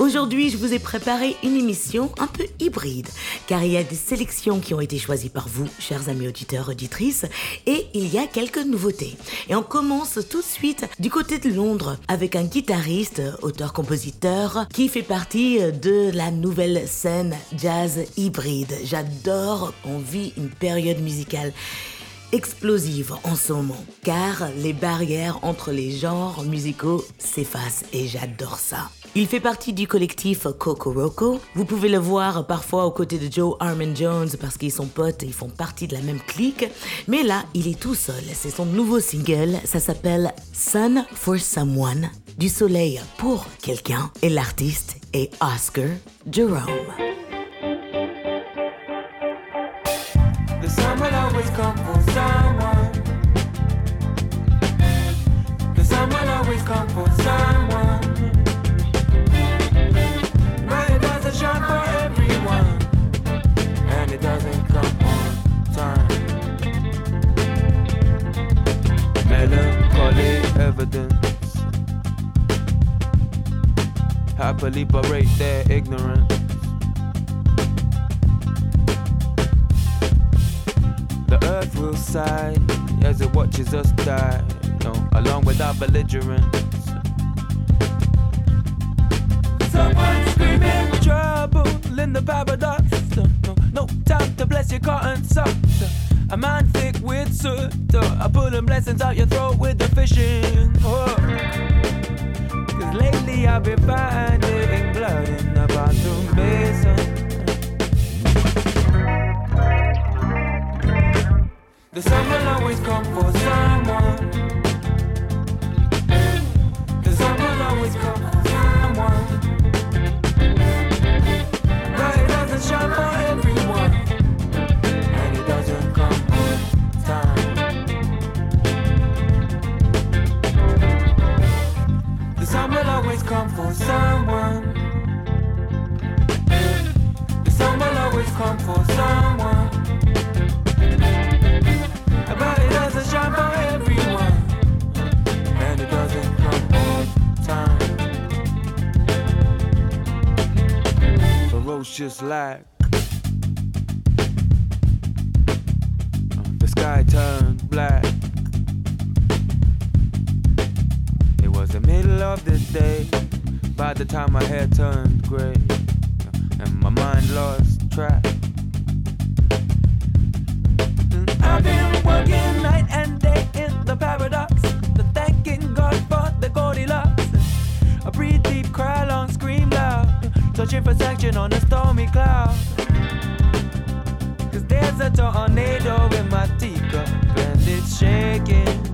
Aujourd'hui, je vous ai préparé une émission un peu hybride, car il y a des sélections qui ont été choisies par vous, chers amis auditeurs, auditrices, et il y a quelques nouveautés. Et on commence tout de suite du côté de Londres avec un guitariste, auteur-compositeur, qui fait partie de la nouvelle scène jazz hybride. J'adore, on vit une période musicale explosive en ce moment, car les barrières entre les genres musicaux s'effacent et j'adore ça. Il fait partie du collectif Coco Roco. Vous pouvez le voir parfois aux côtés de Joe Armin Jones parce qu'ils sont potes et ils font partie de la même clique. Mais là, il est tout seul. C'est son nouveau single. Ça s'appelle Sun for Someone. Du soleil pour quelqu'un. Et l'artiste est Oscar Jerome. Always come for someone. The will always come for someone. But it doesn't shine for everyone. And it doesn't come on time. Melancholy evidence. Happily parade their ignorance. Will sigh as it watches us die, no, along with our belligerents. Someone screaming trouble in the paradox. No, no, no time to bless your cotton socks. A man thick with soot. I pulling blessings out your throat with the fishing hook. Cause lately I've been finding blood in the bathroom basin. The sun will always come for someone. The sun will always come Ferocious light. The sky turned black. It was the middle of the day. By the time my hair turned gray. Uh, and my mind lost track. I've been working Searching for section on a stormy cloud. Cause there's a tornado in my teacup and it's shaking.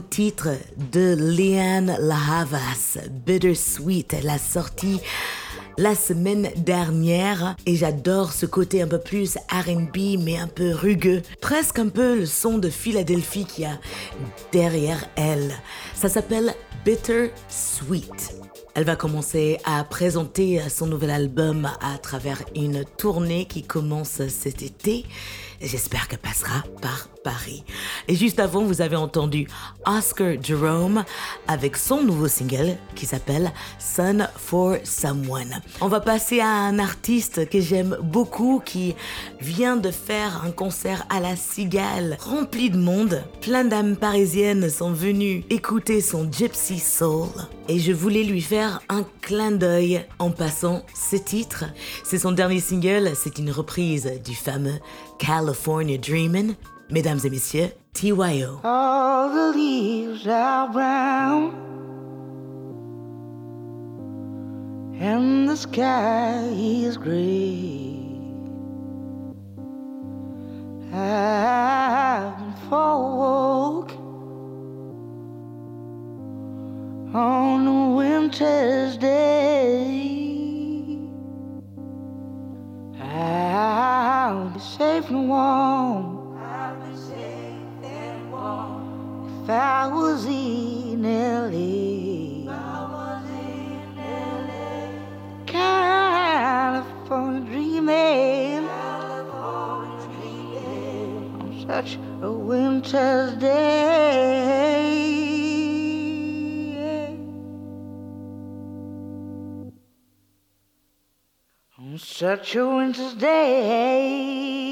De Leanne Lahavas, Bittersweet. Elle a sorti la semaine dernière et j'adore ce côté un peu plus RB mais un peu rugueux, presque un peu le son de Philadelphie qu'il y a derrière elle. Ça s'appelle Bittersweet. Elle va commencer à présenter son nouvel album à travers une tournée qui commence cet été. J'espère qu'elle passera par Paris. Et juste avant, vous avez entendu Oscar Jerome avec son nouveau single qui s'appelle Sun for Someone. On va passer à un artiste que j'aime beaucoup qui vient de faire un concert à la Cigale rempli de monde. Plein d'âmes parisiennes sont venues écouter son Gypsy Soul. Et je voulais lui faire un clin d'œil en passant ce titre. C'est son dernier single, c'est une reprise du fameux California Dreamin'. Mesdames et messieurs, Tiwayo. All the leaves are brown and the sky is gray. Been for a on a winter's day. I'll be safe and warm. I was in LA. I was in LA. California dreaming. California such a winter's day. On such a winter's day.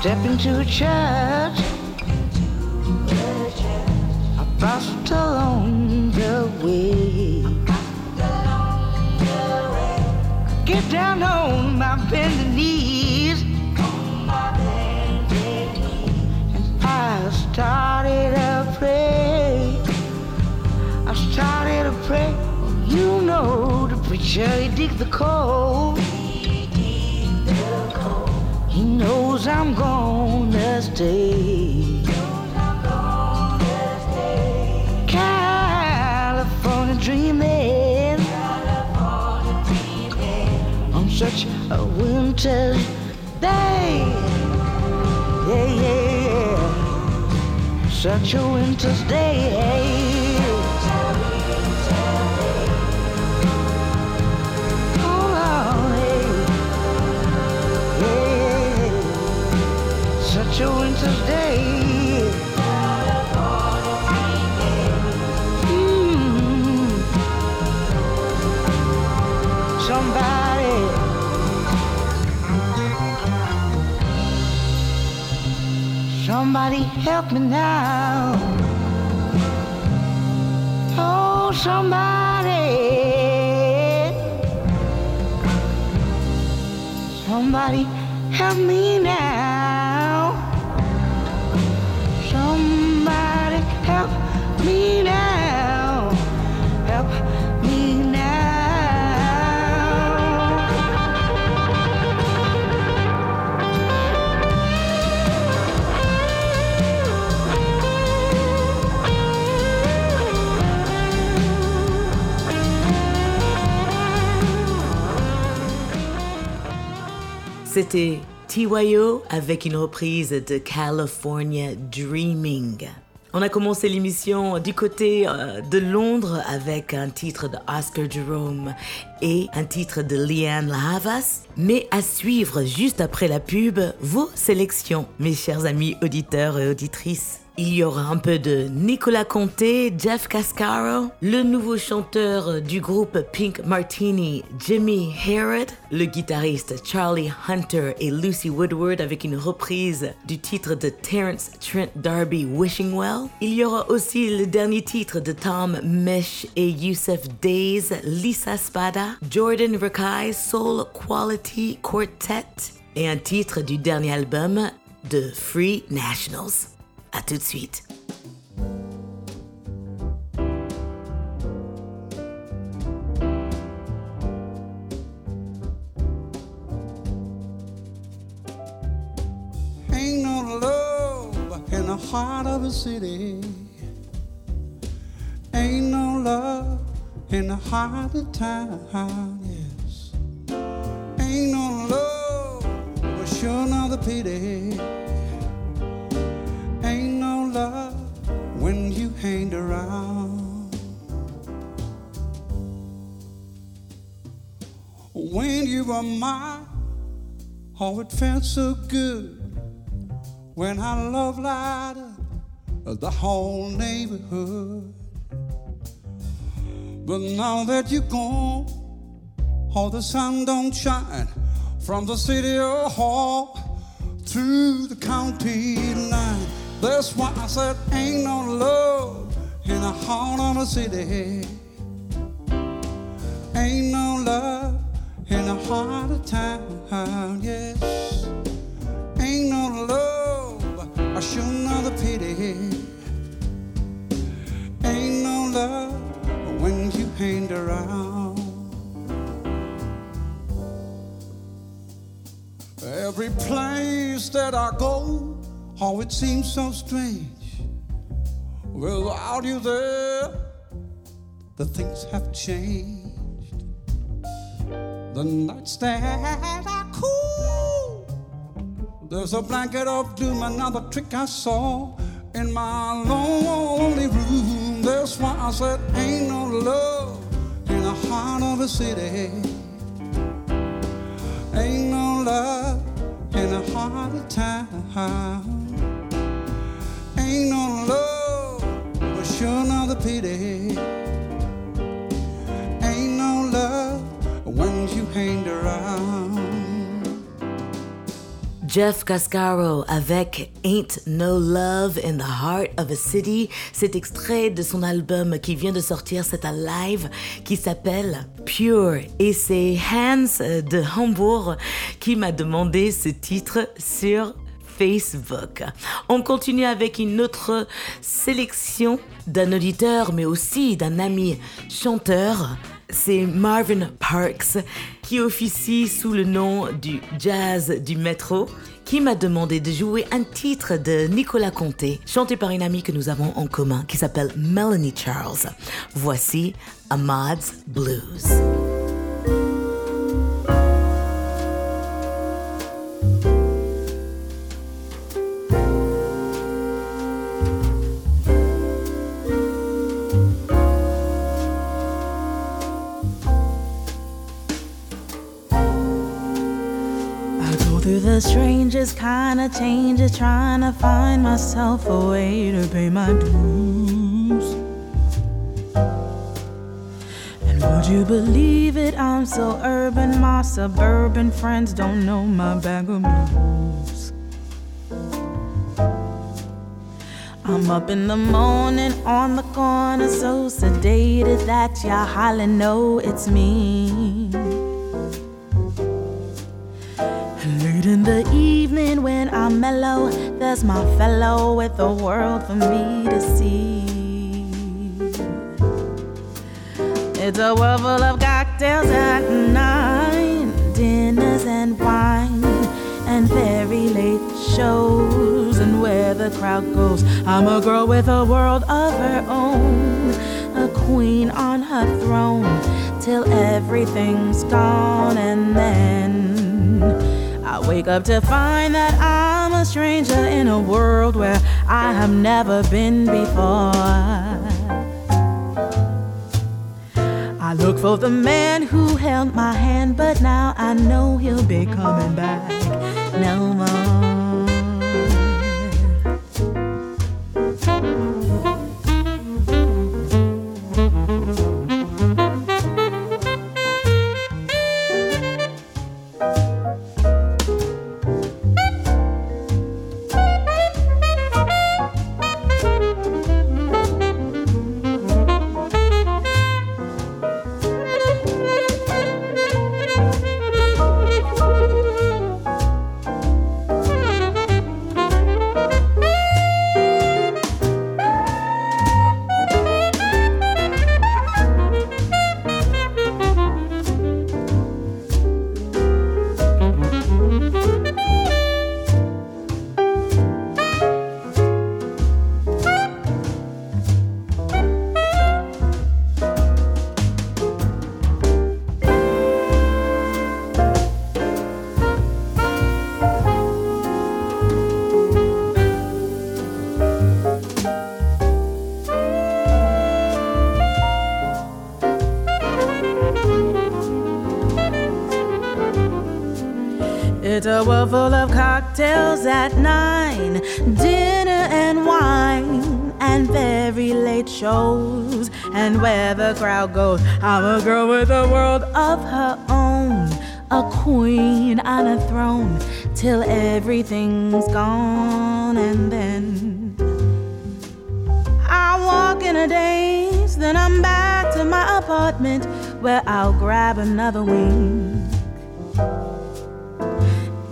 Step into a church. I passed along the way. Get down on my bending knees. And I started to pray. I started to pray. You know the preacher, he dig the coal. He knows I'm gonna stay. California dreaming on such a winter's day. Yeah, yeah, yeah. Such a winter's day. Yeah. Such a winter's day. Mm. Somebody. Somebody help me now. Oh, somebody. Somebody help me now. C'était TYO avec une reprise de California Dreaming. On a commencé l'émission du côté euh, de Londres avec un titre de Oscar Jerome et un titre de Leanne Lahavas. Mais à suivre juste après la pub, vos sélections, mes chers amis auditeurs et auditrices. Il y aura un peu de Nicolas Conté, Jeff Cascaro, le nouveau chanteur du groupe Pink Martini, Jimmy Herod, le guitariste Charlie Hunter et Lucy Woodward avec une reprise du titre de Terence Trent D'Arby Wishing Well. Il y aura aussi le dernier titre de Tom Mesh et Youssef Days, Lisa Spada, Jordan Rakai Soul Quality Quartet et un titre du dernier album de Free Nationals. À tout de suite. Ain't no love in the heart of a city. Ain't no love in the heart of town, yes. Ain't no love, but sure not the pity. Ain't no love when you hang around. When you were mine, oh, it felt so good when our love lighted the whole neighborhood. But now that you're gone, all the sun don't shine from the city hall to the county line. That's why I said ain't no love in the heart of the city. Ain't no love in the heart of town, yes. Ain't no love, I sure not a pity. Ain't no love around. Every place that I go, oh, it seems so strange. Without you there, the things have changed. The nights that are cool. There's a blanket of doom, another trick I saw in my lonely room. That's why I said, Ain't no love in the heart of a city. Ain't no love in the heart of town. Ain't no love, but sure not the pity. Ain't no love when you hang around. Jeff Cascaro avec Ain't No Love in the Heart of a City. Cet extrait de son album qui vient de sortir, c'est un live qui s'appelle Pure. Et c'est Hans de Hambourg qui m'a demandé ce titre sur Facebook. On continue avec une autre sélection d'un auditeur, mais aussi d'un ami chanteur. C'est Marvin Parks qui officie sous le nom du Jazz du Métro qui m'a demandé de jouer un titre de Nicolas Conté, chanté par une amie que nous avons en commun qui s'appelle Melanie Charles. Voici Ahmad's Blues. Strangest kind of changes, trying to find myself a way to pay my dues. And would you believe it? I'm so urban, my suburban friends don't know my bag of blues. I'm up in the morning on the corner, so sedated that y'all hardly know it's me. In the evening when I'm mellow, there's my fellow with the world for me to see. It's a world full of cocktails at nine, dinners and wine, and very late shows, and where the crowd goes. I'm a girl with a world of her own, a queen on her throne, till everything's gone, and then. I wake up to find that I'm a stranger in a world where I have never been before. I look for the man who held my hand, but now I know he'll be coming back no more. Crowd goes, I'm a girl with a world of her own, a queen on a throne, till everything's gone. And then I walk in a daze, then I'm back to my apartment where I'll grab another wing.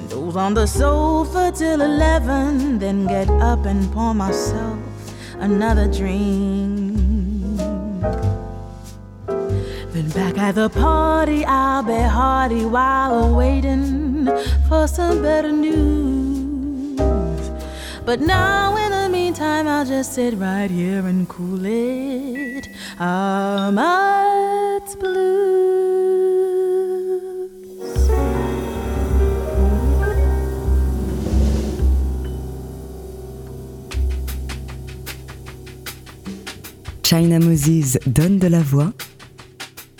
Doze on the sofa till 11, then get up and pour myself another drink. Back at the party, I'll be hearty while waiting for some better news. But now, in the meantime, I'll just sit right here and cool it. Ahmad's Blues. China Moses donne de la voix.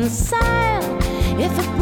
Reconcile. If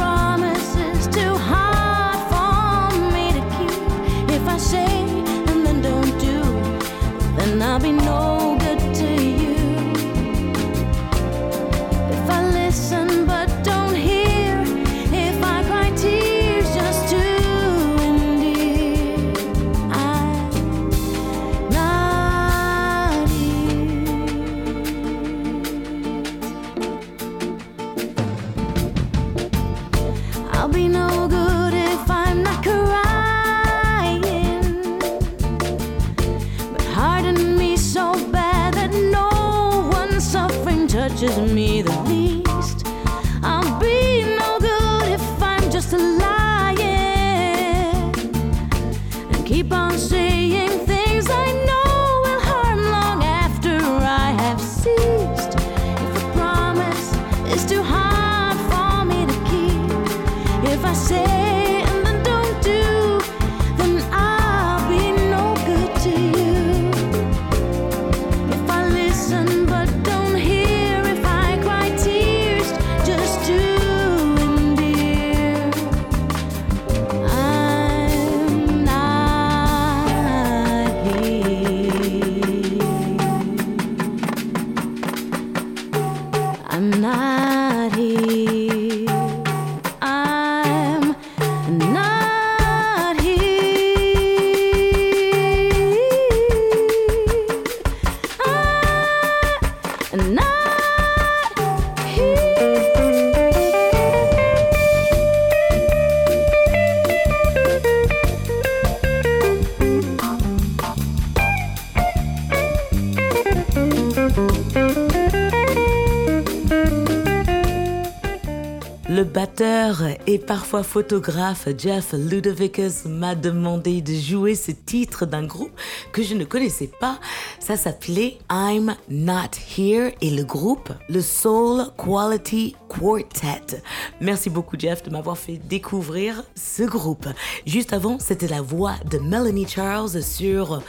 parfois photographe Jeff Ludovicus m'a demandé de jouer ce titre d'un groupe que je ne connaissais pas. Ça s'appelait I'm Not Here et le groupe, le Soul Quality Quartet. Merci beaucoup Jeff de m'avoir fait découvrir ce groupe. Juste avant, c'était la voix de Melanie Charles sur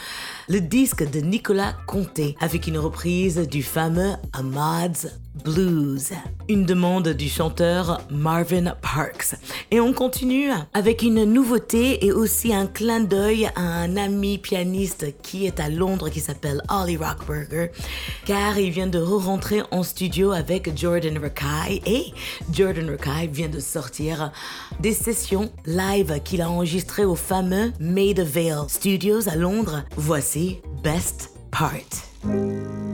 le disque de Nicolas Conté avec une reprise du fameux Ahmad's Blues, une demande du chanteur Marvin Parks. Et on continue avec une nouveauté et aussi un clin d'œil à un ami pianiste qui est à Londres qui s'appelle Ollie Rockberger, car il vient de re-rentrer en studio avec Jordan Rakai et Jordan Rakai vient de sortir des sessions live qu'il a enregistrées au fameux Maida Vale Studios à Londres. Voici Best Part.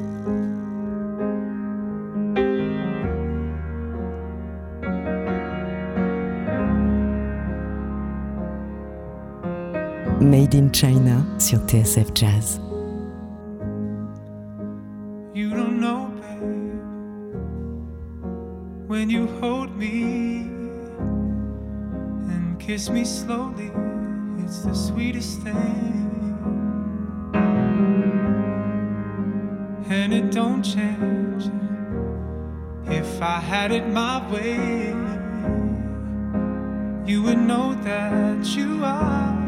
Made in China sur TSF Jazz. You don't know, babe, when you hold me and kiss me slowly, it's the sweetest thing. And it don't change if I had it my way. You would know that you are.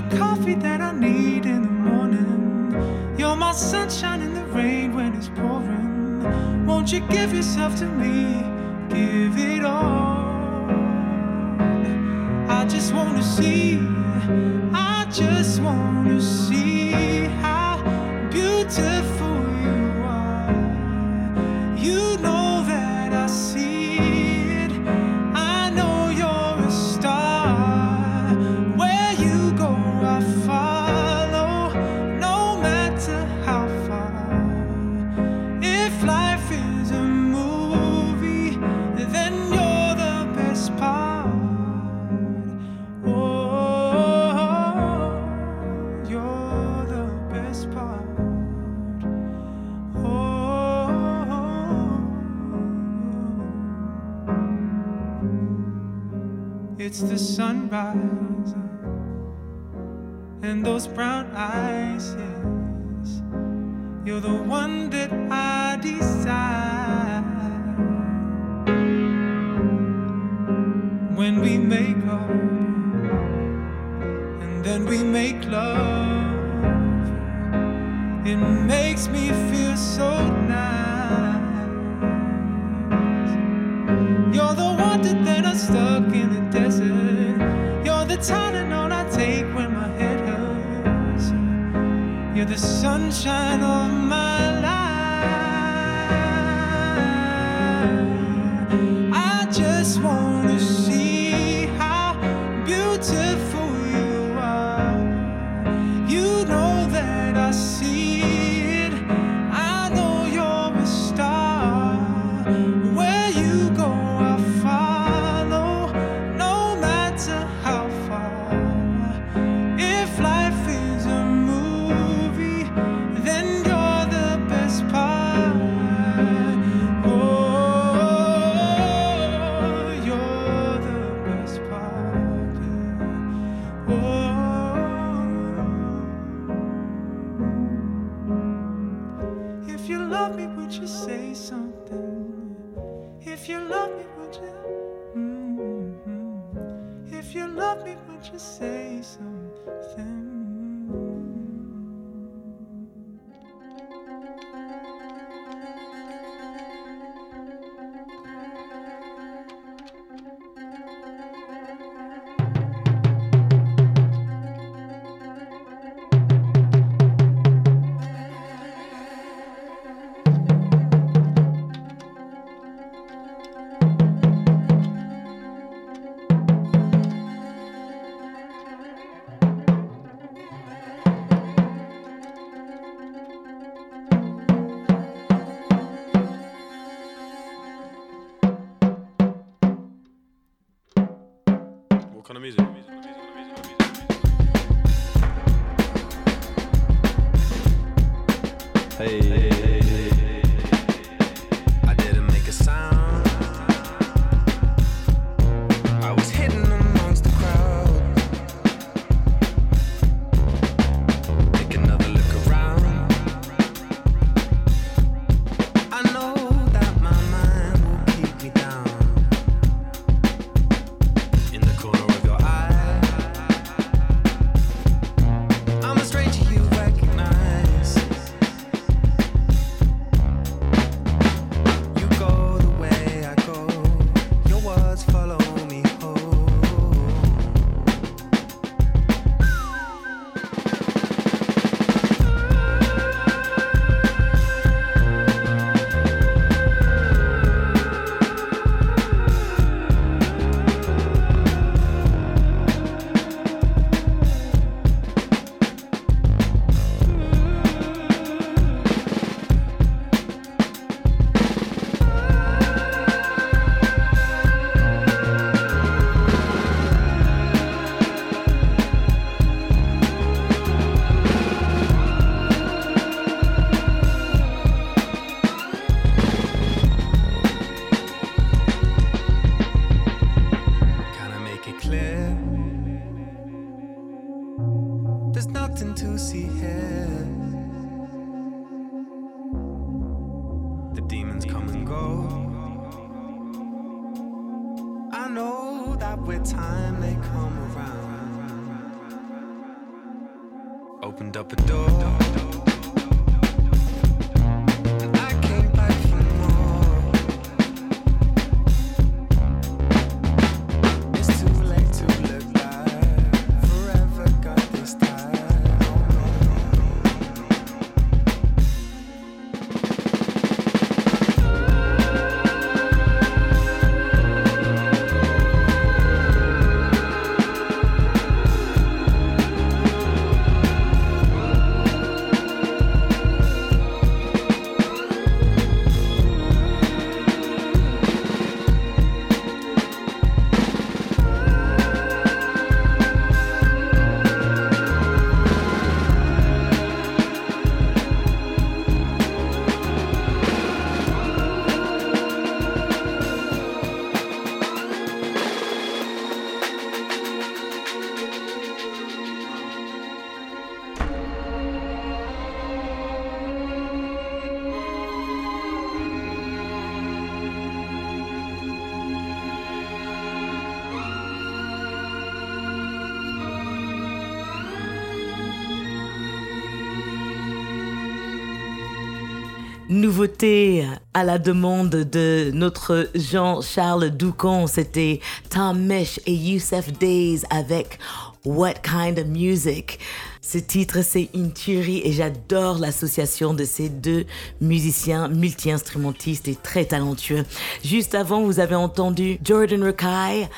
the coffee that I need in the morning. You're my sunshine in the rain when it's pouring. Won't you give yourself to me? Give it all. I just wanna see, I just wanna see how beautiful. colocar na mesa. Na mesa, na. Hey. hey. nouveauté à la demande de notre Jean-Charles Doucon, c'était Tom Mesh et Youssef Days avec What Kind of Music. Ce titre, c'est une tuerie et j'adore l'association de ces deux musiciens multi-instrumentistes et très talentueux. Juste avant, vous avez entendu Jordan Rakai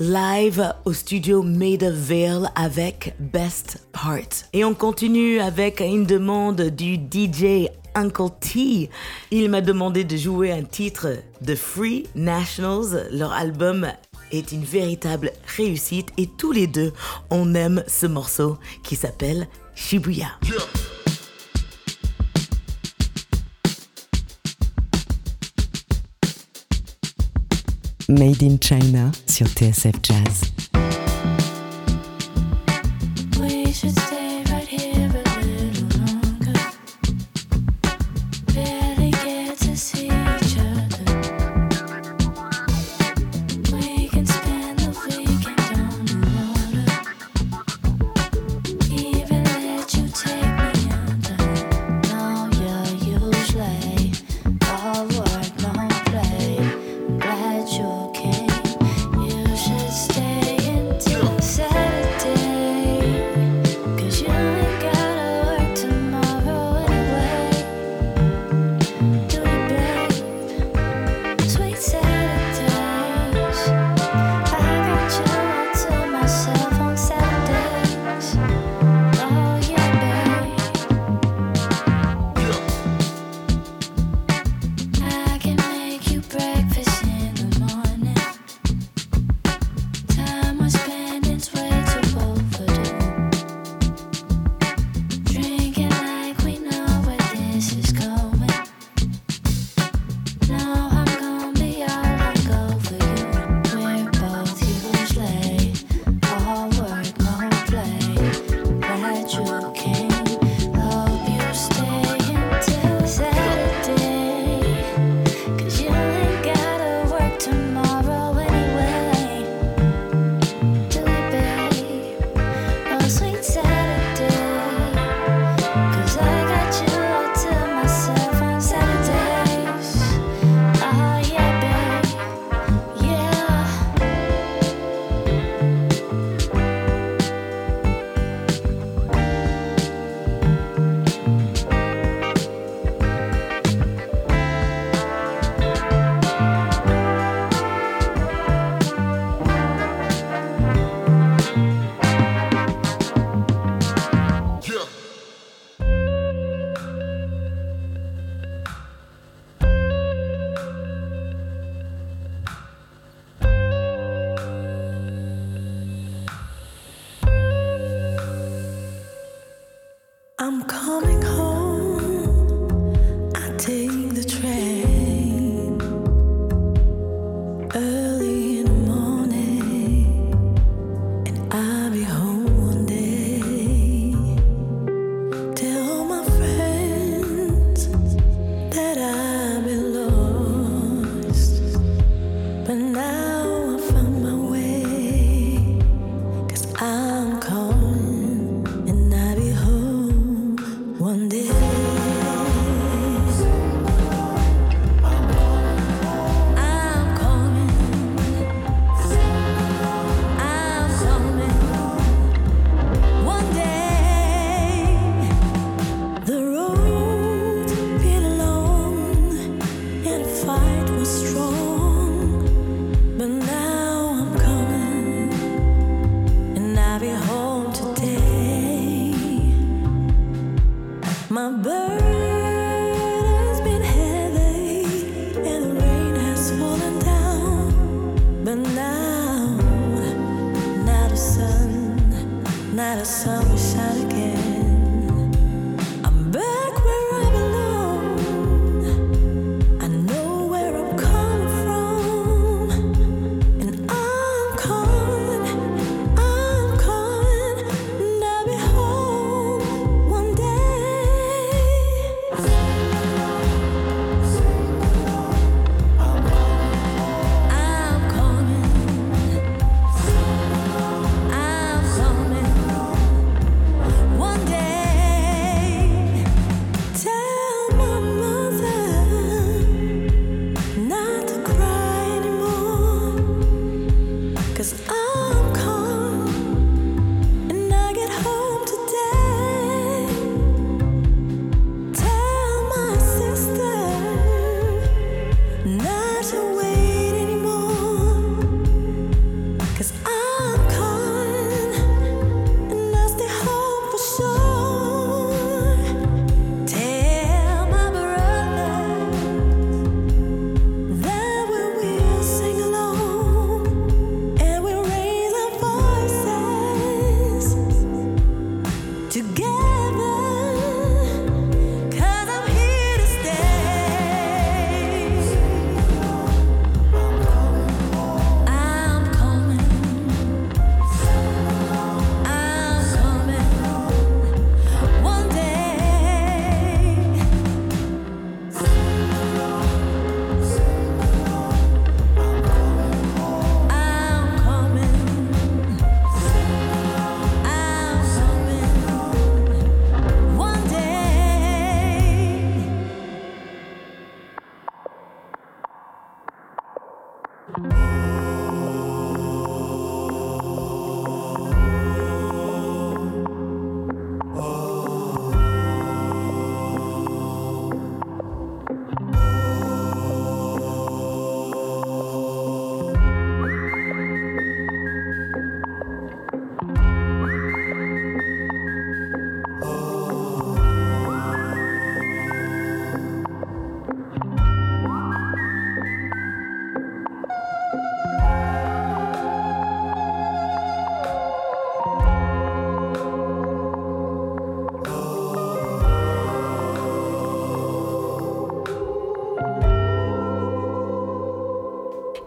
live au studio Made of Veil avec Best Part. Et on continue avec une demande du DJ Uncle T. Il m'a demandé de jouer un titre de Free Nationals. Leur album est une véritable réussite et tous les deux, on aime ce morceau qui s'appelle Shibuya. Made in China sur TSF Jazz.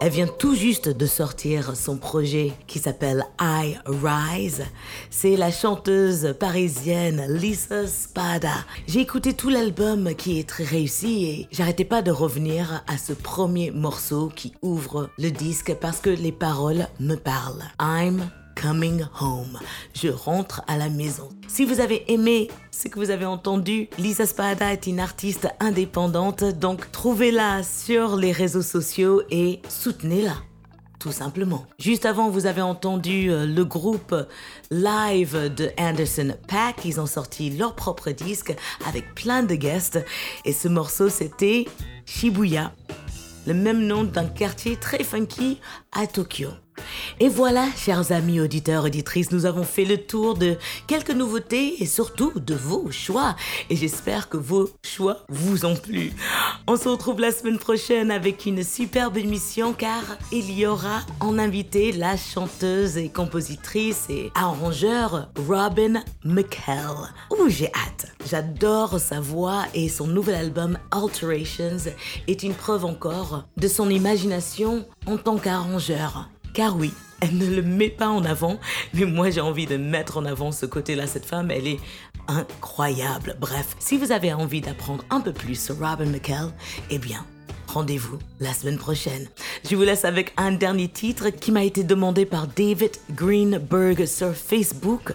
Elle vient tout juste de sortir son projet qui s'appelle I Rise. C'est la chanteuse parisienne Lisa Spada. J'ai écouté tout l'album qui est très réussi et j'arrêtais pas de revenir à ce premier morceau qui ouvre le disque parce que les paroles me parlent. Coming Home. Je rentre à la maison. Si vous avez aimé ce que vous avez entendu, Lisa Spada est une artiste indépendante, donc trouvez-la sur les réseaux sociaux et soutenez-la. Tout simplement. Juste avant, vous avez entendu euh, le groupe live de Anderson Pack. Ils ont sorti leur propre disque avec plein de guests. Et ce morceau, c'était Shibuya, le même nom d'un quartier très funky à Tokyo. Et voilà, chers amis auditeurs, auditrices, nous avons fait le tour de quelques nouveautés et surtout de vos choix. Et j'espère que vos choix vous ont plu. On se retrouve la semaine prochaine avec une superbe émission car il y aura en invité la chanteuse et compositrice et arrangeur Robin McHale. Ouh, j'ai hâte. J'adore sa voix et son nouvel album Alterations est une preuve encore de son imagination en tant qu'arrangeur. Car oui, elle ne le met pas en avant, mais moi j'ai envie de mettre en avant ce côté-là. Cette femme, elle est incroyable. Bref, si vous avez envie d'apprendre un peu plus sur Robin McKell, eh bien, rendez-vous la semaine prochaine. Je vous laisse avec un dernier titre qui m'a été demandé par David Greenberg sur Facebook.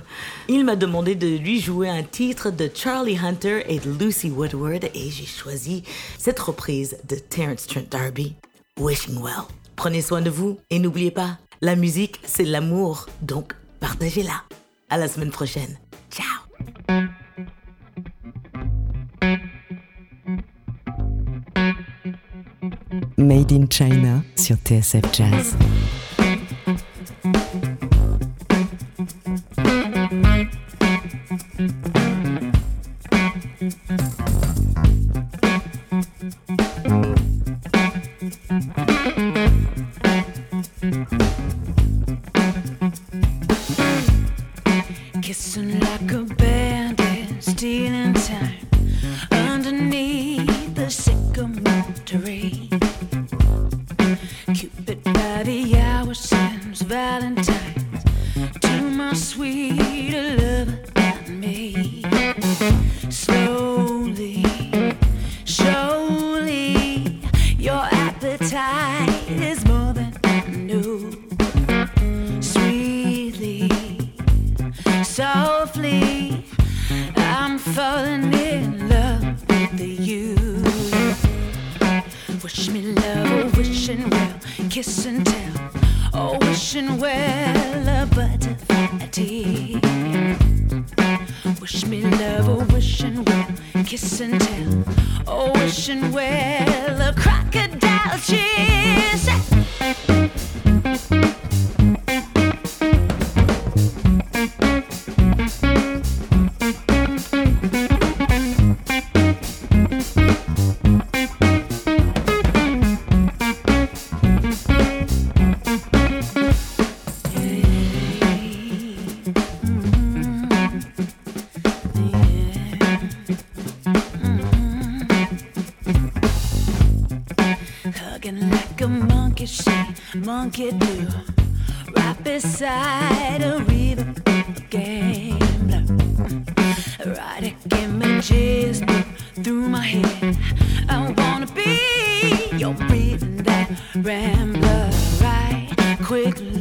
Il m'a demandé de lui jouer un titre de Charlie Hunter et de Lucy Woodward et j'ai choisi cette reprise de Terence Trent D'Arby, Wishing Well. Prenez soin de vous et n'oubliez pas, la musique, c'est l'amour, donc partagez-la. À la semaine prochaine. Ciao. Made in China sur TSF Jazz. Valentine's to my sweet lover and me. Slowly, wishing well, a crocodile cheers. I wanna be your breathing that rambler. Right quickly,